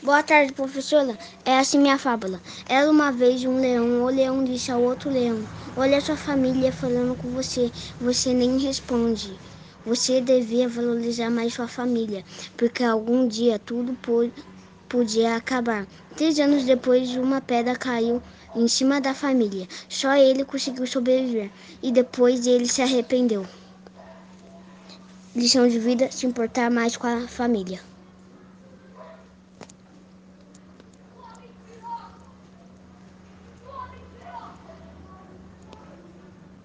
Boa tarde, professora. É assim minha fábula. Era uma vez um leão. O leão disse ao outro leão: Olha sua família falando com você. Você nem responde. Você devia valorizar mais sua família, porque algum dia tudo podia acabar. Três anos depois, uma pedra caiu em cima da família. Só ele conseguiu sobreviver e depois ele se arrependeu. Lição de vida: se importar mais com a família.